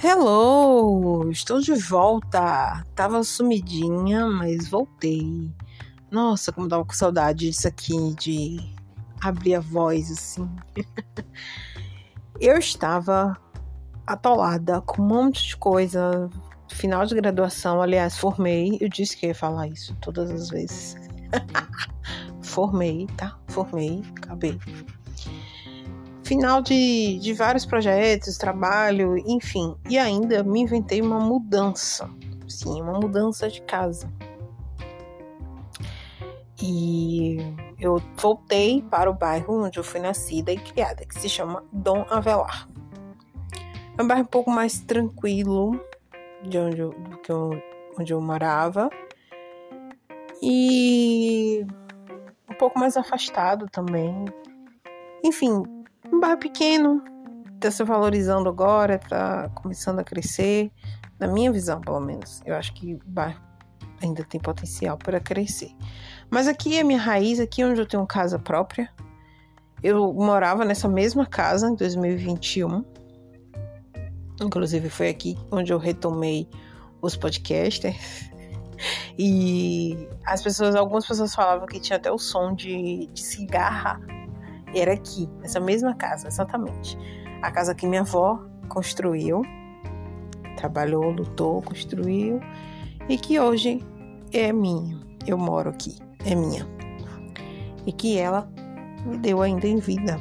Hello! Estou de volta. Tava sumidinha, mas voltei. Nossa, como dava com saudade disso aqui, de abrir a voz assim. Eu estava atolada com um monte de coisa. Final de graduação, aliás, formei. Eu disse que ia falar isso todas as vezes. formei, tá? Formei, acabei final de, de vários projetos, trabalho, enfim. E ainda me inventei uma mudança. Sim, uma mudança de casa. E eu voltei para o bairro onde eu fui nascida e criada, que se chama Dom Avelar. É um bairro um pouco mais tranquilo de onde eu, do que eu, onde eu morava. E um pouco mais afastado também. Enfim, um bairro pequeno, está se valorizando agora, está começando a crescer, na minha visão, pelo menos. Eu acho que o bairro ainda tem potencial para crescer. Mas aqui é minha raiz, aqui é onde eu tenho casa própria. Eu morava nessa mesma casa em 2021. Inclusive foi aqui onde eu retomei os podcasters. E as pessoas, algumas pessoas falavam que tinha até o som de, de cigarra era aqui, nessa mesma casa, exatamente. A casa que minha avó construiu, trabalhou, lutou, construiu e que hoje é minha. Eu moro aqui, é minha. E que ela me deu ainda em vida.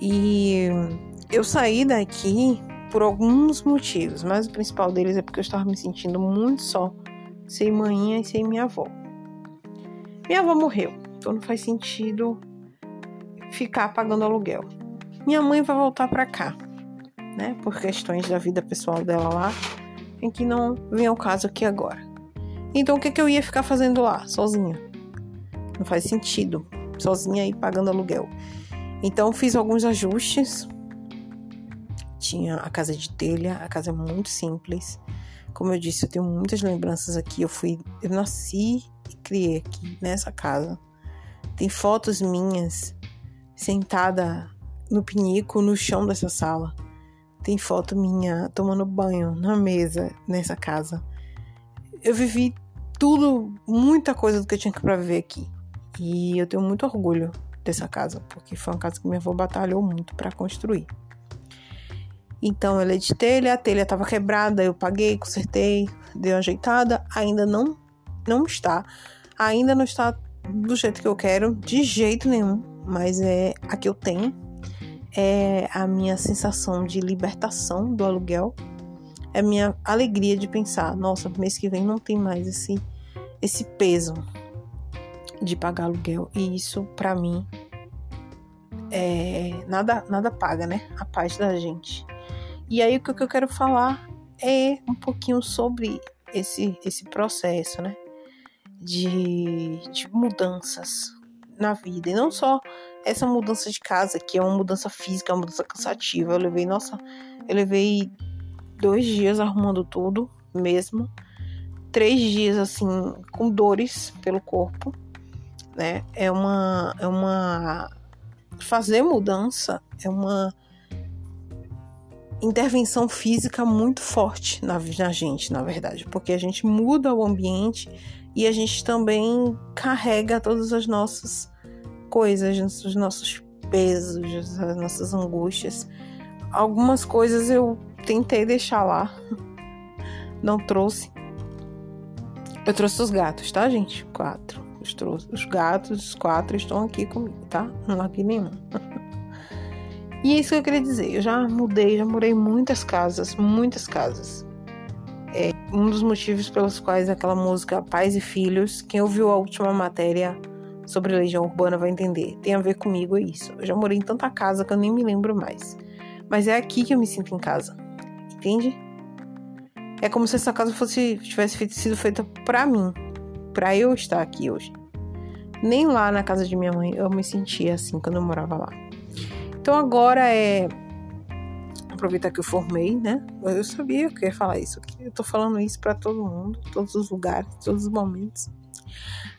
E eu saí daqui por alguns motivos, mas o principal deles é porque eu estava me sentindo muito só, sem manhã e sem minha avó. Minha avó morreu então não faz sentido ficar pagando aluguel. Minha mãe vai voltar para cá, né? Por questões da vida pessoal dela lá, em que não vem ao caso aqui agora. Então o que, que eu ia ficar fazendo lá, sozinha? Não faz sentido, sozinha aí pagando aluguel. Então fiz alguns ajustes. Tinha a casa de telha, a casa é muito simples. Como eu disse, eu tenho muitas lembranças aqui. Eu fui, eu nasci e criei aqui nessa casa. Tem fotos minhas sentada no pinico no chão dessa sala. Tem foto minha tomando banho na mesa nessa casa. Eu vivi tudo, muita coisa do que eu tinha para viver aqui. E eu tenho muito orgulho dessa casa, porque foi uma casa que minha avó batalhou muito para construir. Então ela é de telha, a telha estava quebrada, eu paguei, consertei, dei uma ajeitada, ainda não não está. Ainda não está do jeito que eu quero, de jeito nenhum, mas é a que eu tenho. É a minha sensação de libertação do aluguel. É a minha alegria de pensar, nossa, mês que vem não tem mais esse esse peso de pagar aluguel. E isso para mim é nada nada paga, né? A paz da gente. E aí o que eu quero falar é um pouquinho sobre esse esse processo, né? De, de mudanças na vida. E não só essa mudança de casa, que é uma mudança física, é uma mudança cansativa. Eu levei, nossa, eu levei dois dias arrumando tudo mesmo. Três dias assim, com dores pelo corpo, né? É uma. É uma. Fazer mudança é uma intervenção física muito forte na, na gente, na verdade, porque a gente muda o ambiente e a gente também carrega todas as nossas coisas, os nossos pesos, as nossas angústias. Algumas coisas eu tentei deixar lá, não trouxe. Eu trouxe os gatos, tá, gente? Quatro. Os, trouxe, os gatos, os quatro estão aqui comigo, tá? Não larguei nenhum. e é isso que eu queria dizer. Eu já mudei, já morei muitas casas, muitas casas. É um dos motivos pelos quais aquela música Pais e Filhos, quem ouviu a última matéria sobre Legião Urbana vai entender. Tem a ver comigo, é isso. Eu já morei em tanta casa que eu nem me lembro mais. Mas é aqui que eu me sinto em casa. Entende? É como se essa casa fosse tivesse sido feita para mim, para eu estar aqui hoje. Nem lá na casa de minha mãe eu me sentia assim quando eu morava lá. Então agora é aproveitar que eu formei, né? Eu sabia que eu ia falar isso aqui. Eu tô falando isso para todo mundo, todos os lugares, todos os momentos.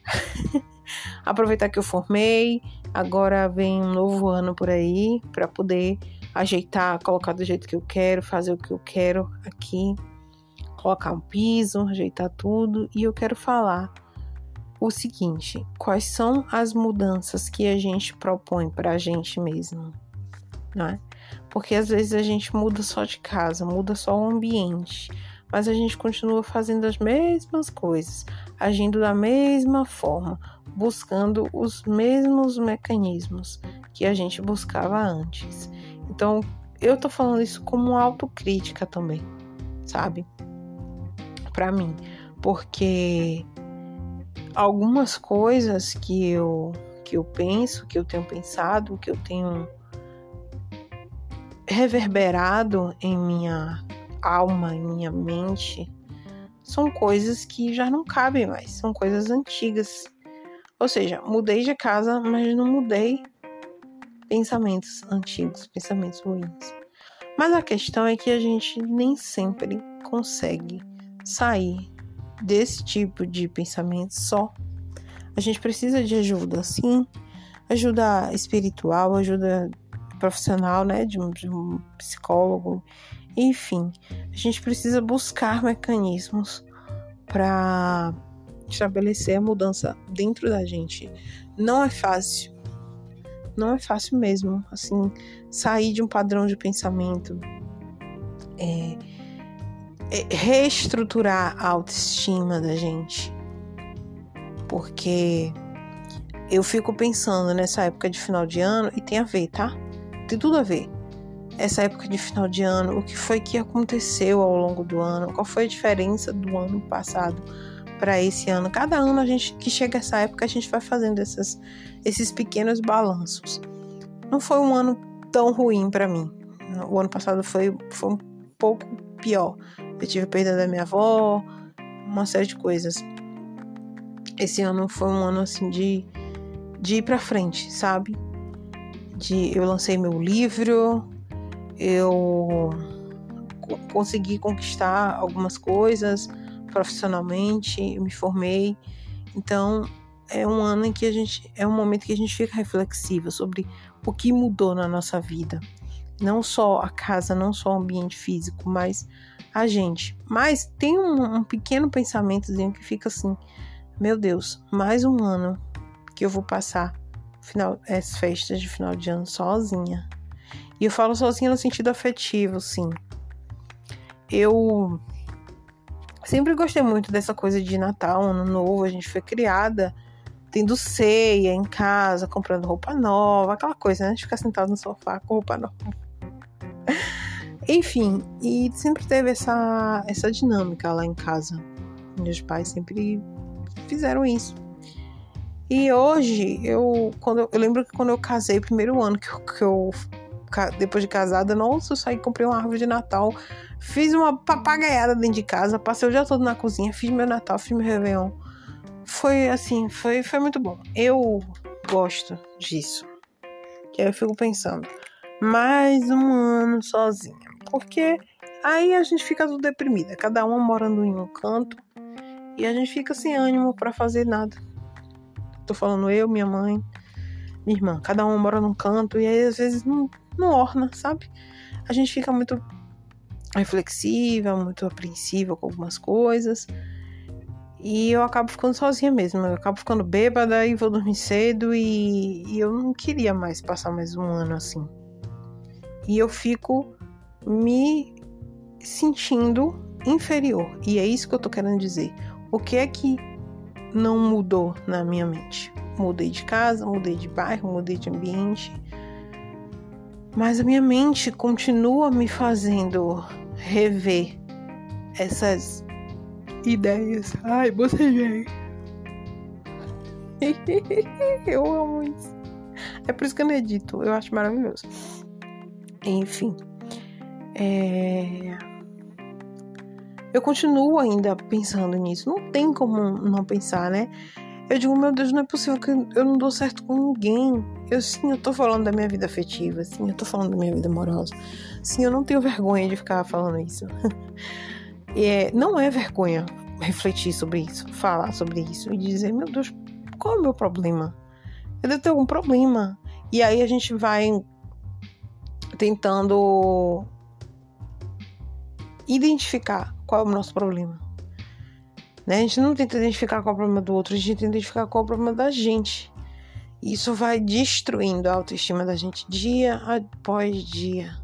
aproveitar que eu formei, agora vem um novo ano por aí para poder ajeitar, colocar do jeito que eu quero, fazer o que eu quero aqui, colocar um piso, ajeitar tudo. E eu quero falar o seguinte: quais são as mudanças que a gente propõe para a gente mesmo, não é? Porque às vezes a gente muda só de casa, muda só o ambiente, mas a gente continua fazendo as mesmas coisas, agindo da mesma forma, buscando os mesmos mecanismos que a gente buscava antes. Então, eu tô falando isso como autocrítica também, sabe? Para mim, porque algumas coisas que eu que eu penso, que eu tenho pensado, que eu tenho reverberado em minha alma, em minha mente, são coisas que já não cabem mais, são coisas antigas. Ou seja, mudei de casa, mas não mudei pensamentos antigos, pensamentos ruins. Mas a questão é que a gente nem sempre consegue sair desse tipo de pensamento só. A gente precisa de ajuda, sim, ajuda espiritual, ajuda profissional, né, de um, de um psicólogo, enfim, a gente precisa buscar mecanismos para estabelecer a mudança dentro da gente. Não é fácil, não é fácil mesmo, assim, sair de um padrão de pensamento, é, é reestruturar a autoestima da gente, porque eu fico pensando nessa época de final de ano e tem a ver, tá? Tem tudo a ver. Essa época de final de ano, o que foi que aconteceu ao longo do ano, qual foi a diferença do ano passado para esse ano. Cada ano a gente que chega essa época a gente vai fazendo essas, esses pequenos balanços. Não foi um ano tão ruim para mim. O ano passado foi, foi um pouco pior. Eu tive a perda da minha avó, uma série de coisas. Esse ano foi um ano assim de, de ir para frente, sabe? De eu lancei meu livro, eu consegui conquistar algumas coisas profissionalmente, eu me formei. Então, é um ano em que a gente é um momento que a gente fica reflexiva sobre o que mudou na nossa vida. Não só a casa, não só o ambiente físico, mas a gente. Mas tem um, um pequeno pensamentozinho que fica assim: meu Deus, mais um ano que eu vou passar final, as festas de final de ano sozinha. E eu falo sozinha no sentido afetivo, sim. Eu sempre gostei muito dessa coisa de Natal, Ano Novo. A gente foi criada tendo ceia em casa, comprando roupa nova, aquela coisa, né? De ficar sentado no sofá com roupa nova. Enfim, e sempre teve essa, essa dinâmica lá em casa. Meus pais sempre fizeram isso. E hoje, eu, quando eu, lembro que quando eu casei, primeiro ano que eu, que eu depois de casada, nossa, eu saí, comprei uma árvore de Natal, fiz uma papagaiada dentro de casa, passei o dia todo na cozinha, fiz meu Natal, fiz meu Réveillon. Foi assim, foi, foi muito bom. Eu gosto disso. E aí eu fico pensando, mais um ano sozinha. Porque aí a gente fica tudo deprimida, cada um morando em um canto, e a gente fica sem ânimo para fazer nada. Tô falando eu, minha mãe, minha irmã. Cada um mora num canto e aí às vezes não, não orna, sabe? A gente fica muito reflexiva, muito apreensiva com algumas coisas. E eu acabo ficando sozinha mesmo. Eu acabo ficando bêbada e vou dormir cedo. E, e, eu não queria mais passar mais um ano assim. E eu fico me sentindo inferior. E é isso que eu tô querendo dizer. O que é que não mudou na minha mente. Mudei de casa, mudei de bairro, mudei de ambiente. Mas a minha mente continua me fazendo rever essas ideias. Ai, bocejei. eu amo isso. É por isso que eu não edito. Eu acho maravilhoso. Enfim. É eu continuo ainda pensando nisso. Não tem como não pensar, né? Eu digo, meu Deus, não é possível que eu não dou certo com ninguém. Eu sim, eu tô falando da minha vida afetiva, sim, eu tô falando da minha vida amorosa. Sim, eu não tenho vergonha de ficar falando isso. é, não é vergonha refletir sobre isso, falar sobre isso e dizer, meu Deus, qual é o meu problema? Eu devo ter algum problema. E aí a gente vai tentando identificar qual é o nosso problema. Né? A gente não tenta identificar qual é o problema do outro, a gente tenta identificar qual é o problema da gente. Isso vai destruindo a autoestima da gente dia após dia.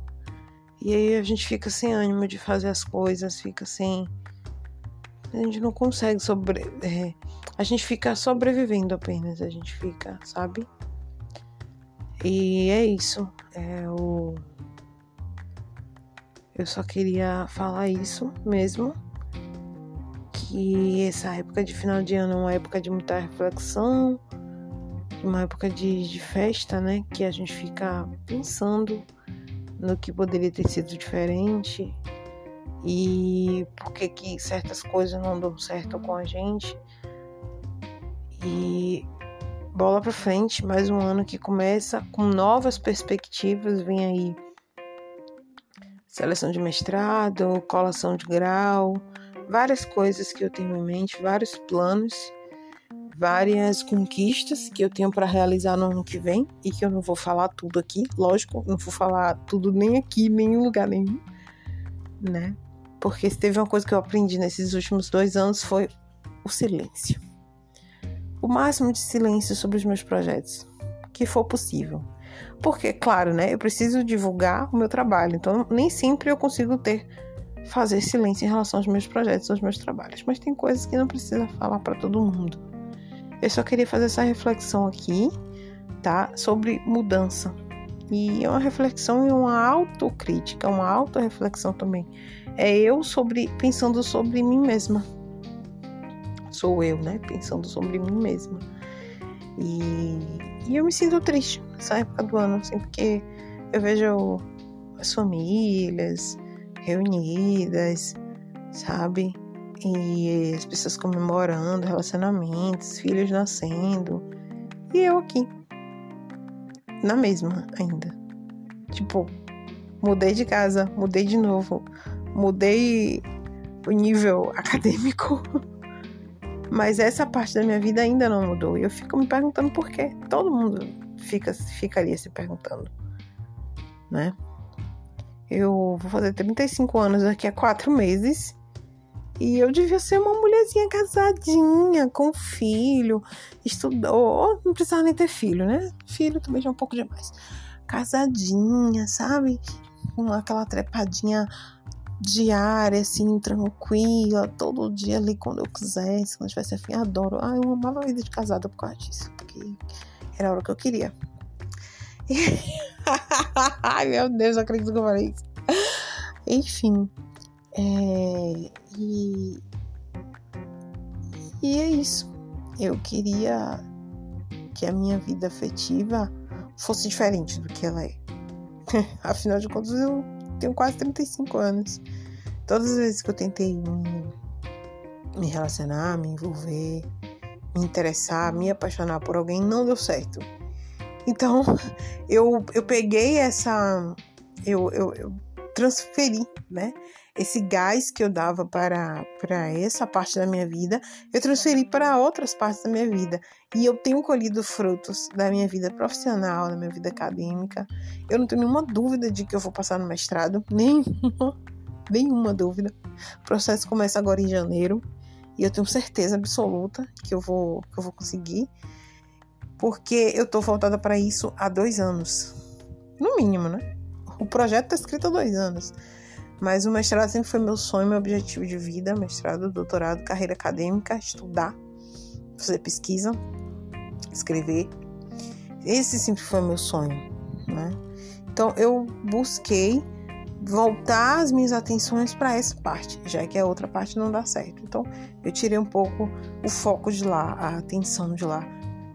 E aí a gente fica sem ânimo de fazer as coisas, fica sem. A gente não consegue sobre. É... A gente fica sobrevivendo apenas, a gente fica, sabe? E é isso. É o. Eu só queria falar isso mesmo. Que essa época de final de ano é uma época de muita reflexão, uma época de, de festa, né? Que a gente fica pensando no que poderia ter sido diferente e por que, que certas coisas não dão certo com a gente. E bola para frente, mais um ano que começa com novas perspectivas, vem aí seleção de mestrado, colação de grau, várias coisas que eu tenho em mente, vários planos, várias conquistas que eu tenho para realizar no ano que vem e que eu não vou falar tudo aqui, lógico, não vou falar tudo nem aqui, nem em lugar nenhum, né? Porque se teve uma coisa que eu aprendi nesses últimos dois anos foi o silêncio. O máximo de silêncio sobre os meus projetos, que for possível. Porque, claro, né, eu preciso divulgar o meu trabalho, então nem sempre eu consigo ter fazer silêncio em relação aos meus projetos, aos meus trabalhos, mas tem coisas que não precisa falar para todo mundo. Eu só queria fazer essa reflexão aqui, tá, sobre mudança. E é uma reflexão e uma autocrítica, uma autorreflexão também. É eu sobre pensando sobre mim mesma. Sou eu, né, pensando sobre mim mesma. E, e eu me sinto triste nessa época do ano, assim, porque eu vejo as famílias reunidas, sabe? E as pessoas comemorando relacionamentos, filhos nascendo. E eu aqui, na mesma ainda. Tipo, mudei de casa, mudei de novo, mudei o nível acadêmico. Mas essa parte da minha vida ainda não mudou. E eu fico me perguntando por quê. Todo mundo fica, ficaria se perguntando, né? Eu vou fazer 35 anos daqui a quatro meses. E eu devia ser uma mulherzinha casadinha, com filho, estudou. Não precisava nem ter filho, né? Filho também já é um pouco demais. Casadinha, sabe? Com aquela trepadinha diária, assim, tranquila, todo dia ali quando eu quisesse, quando eu tivesse afim, adoro. Ah, eu amava a vida de casada por causa disso, porque era a hora que eu queria. Ai, meu Deus, eu acredito que eu falei isso. Enfim, é, e, e é isso. Eu queria que a minha vida afetiva fosse diferente do que ela é. Afinal de contas, eu tenho quase 35 anos. Todas as vezes que eu tentei me, relacionar, me envolver, me interessar, me apaixonar por alguém, não deu certo. Então, eu, eu peguei essa. Eu, eu, eu transferi, né? Esse gás que eu dava para, para essa parte da minha vida, eu transferi para outras partes da minha vida. E eu tenho colhido frutos da minha vida profissional, da minha vida acadêmica. Eu não tenho nenhuma dúvida de que eu vou passar no mestrado, nenhuma, nenhuma dúvida. O processo começa agora em janeiro e eu tenho certeza absoluta que eu vou, que eu vou conseguir, porque eu tô voltada para isso há dois anos, no mínimo, né? O projeto tá escrito há dois anos. Mas o mestrado sempre foi meu sonho, meu objetivo de vida: mestrado, doutorado, carreira acadêmica, estudar, fazer pesquisa, escrever. Esse sempre foi meu sonho, né? Então eu busquei voltar as minhas atenções para essa parte, já que a outra parte não dá certo. Então eu tirei um pouco o foco de lá, a atenção de lá.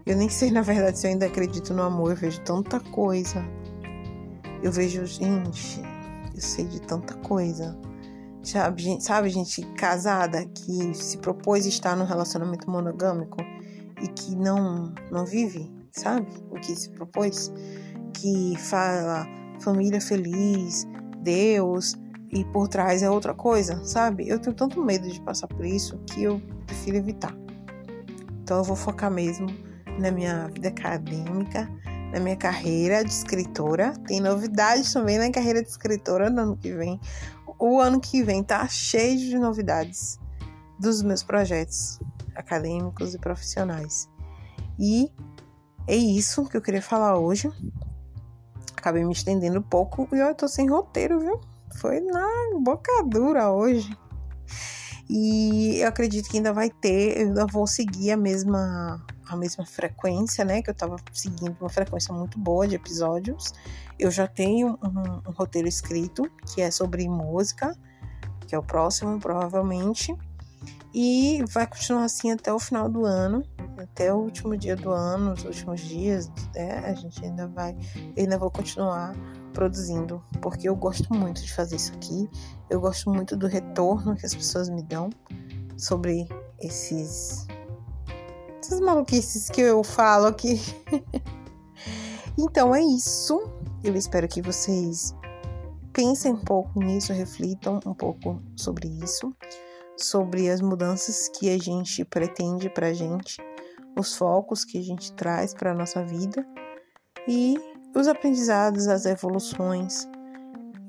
Eu nem sei, na verdade, se eu ainda acredito no amor. Eu vejo tanta coisa. Eu vejo, gente, eu sei de tanta coisa. Sabe gente, sabe, gente casada que se propôs estar num relacionamento monogâmico e que não, não vive, sabe? O que se propôs. Que fala família feliz, Deus, e por trás é outra coisa, sabe? Eu tenho tanto medo de passar por isso que eu prefiro evitar. Então eu vou focar mesmo na minha vida acadêmica, na minha carreira de escritora. Tem novidades também na carreira de escritora no ano que vem. O ano que vem tá cheio de novidades dos meus projetos acadêmicos e profissionais. E é isso que eu queria falar hoje. Acabei me estendendo um pouco e eu tô sem roteiro, viu? Foi na bocadura hoje. E eu acredito que ainda vai ter, eu ainda vou seguir a mesma a mesma frequência, né? Que eu tava seguindo uma frequência muito boa de episódios. Eu já tenho um, um roteiro escrito que é sobre música, que é o próximo, provavelmente. E vai continuar assim até o final do ano, até o último dia do ano, os últimos dias, né? A gente ainda vai, eu ainda vou continuar produzindo, porque eu gosto muito de fazer isso aqui. Eu gosto muito do retorno que as pessoas me dão sobre esses essas maluquices que eu falo aqui. então é isso. Eu espero que vocês pensem um pouco nisso, reflitam um pouco sobre isso, sobre as mudanças que a gente pretende pra gente, os focos que a gente traz para nossa vida e os aprendizados, as evoluções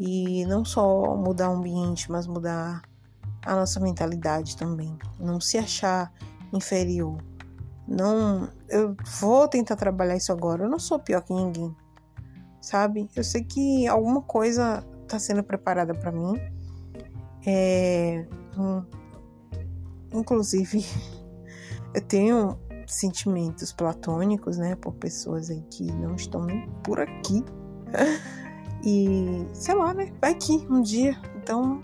e não só mudar o ambiente, mas mudar a nossa mentalidade também. Não se achar inferior. Não, eu vou tentar trabalhar isso agora. Eu não sou pior que ninguém, sabe? Eu sei que alguma coisa está sendo preparada para mim. É, um, inclusive, eu tenho sentimentos platônicos, né, por pessoas aí que não estão nem por aqui. E sei lá, né? Vai que um dia. Então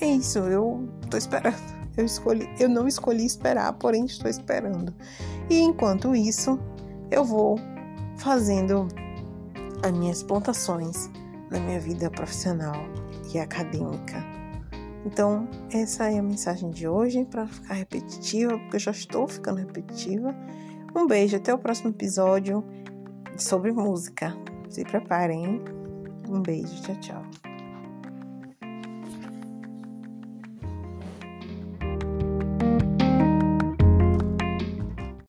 é isso, eu tô esperando. Eu escolhi, eu não escolhi esperar, porém estou esperando. E enquanto isso, eu vou fazendo as minhas plantações na minha vida profissional e acadêmica. Então, essa é a mensagem de hoje, para ficar repetitiva, porque eu já estou ficando repetitiva. Um beijo, até o próximo episódio sobre música. Se preparem. Um beijo, tchau, tchau.